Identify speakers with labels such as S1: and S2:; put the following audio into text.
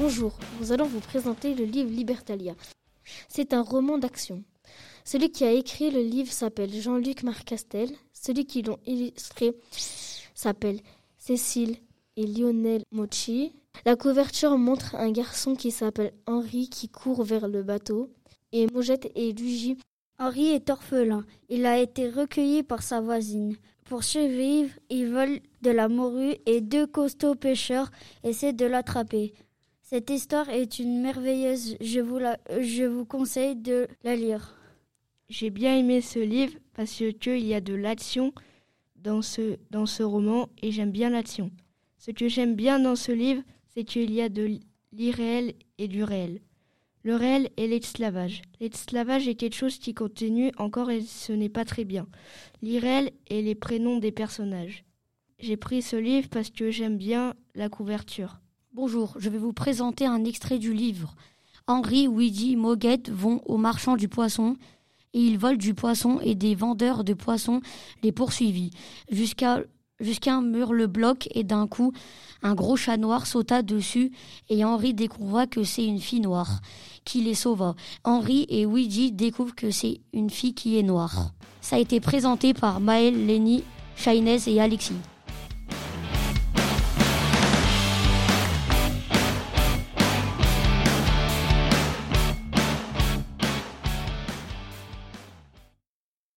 S1: Bonjour, nous allons vous présenter le livre Libertalia. C'est un roman d'action. Celui qui a écrit le livre s'appelle Jean-Luc Marcastel. Celui qui l'a illustré s'appelle Cécile et Lionel Mochi. La couverture montre un garçon qui s'appelle Henri qui court vers le bateau et Mojette et Luigi.
S2: Henri est orphelin. Il a été recueilli par sa voisine. Pour survivre, il vole de la morue et deux costauds pêcheurs essaient de l'attraper. Cette histoire est une merveilleuse, je vous, vous conseille de la lire.
S3: J'ai bien aimé ce livre parce qu'il y a de l'action dans ce, dans ce roman et j'aime bien l'action. Ce que j'aime bien dans ce livre, c'est qu'il y a de l'irréel et du réel. Le réel est l'esclavage. L'esclavage est quelque chose qui continue encore et ce n'est pas très bien. L'irréel est les prénoms des personnages. J'ai pris ce livre parce que j'aime bien la couverture.
S4: Bonjour, je vais vous présenter un extrait du livre. Henri, Ouidi, Moguette vont au marchand du poisson et ils volent du poisson et des vendeurs de poissons les poursuivit jusqu'à un mur le bloc et d'un coup un gros chat noir sauta dessus et Henri découvra que c'est une fille noire qui les sauva. Henri et Ouija découvrent que c'est une fille qui est noire. Ça a été présenté par Maël, Lenny, Shainez et Alexis.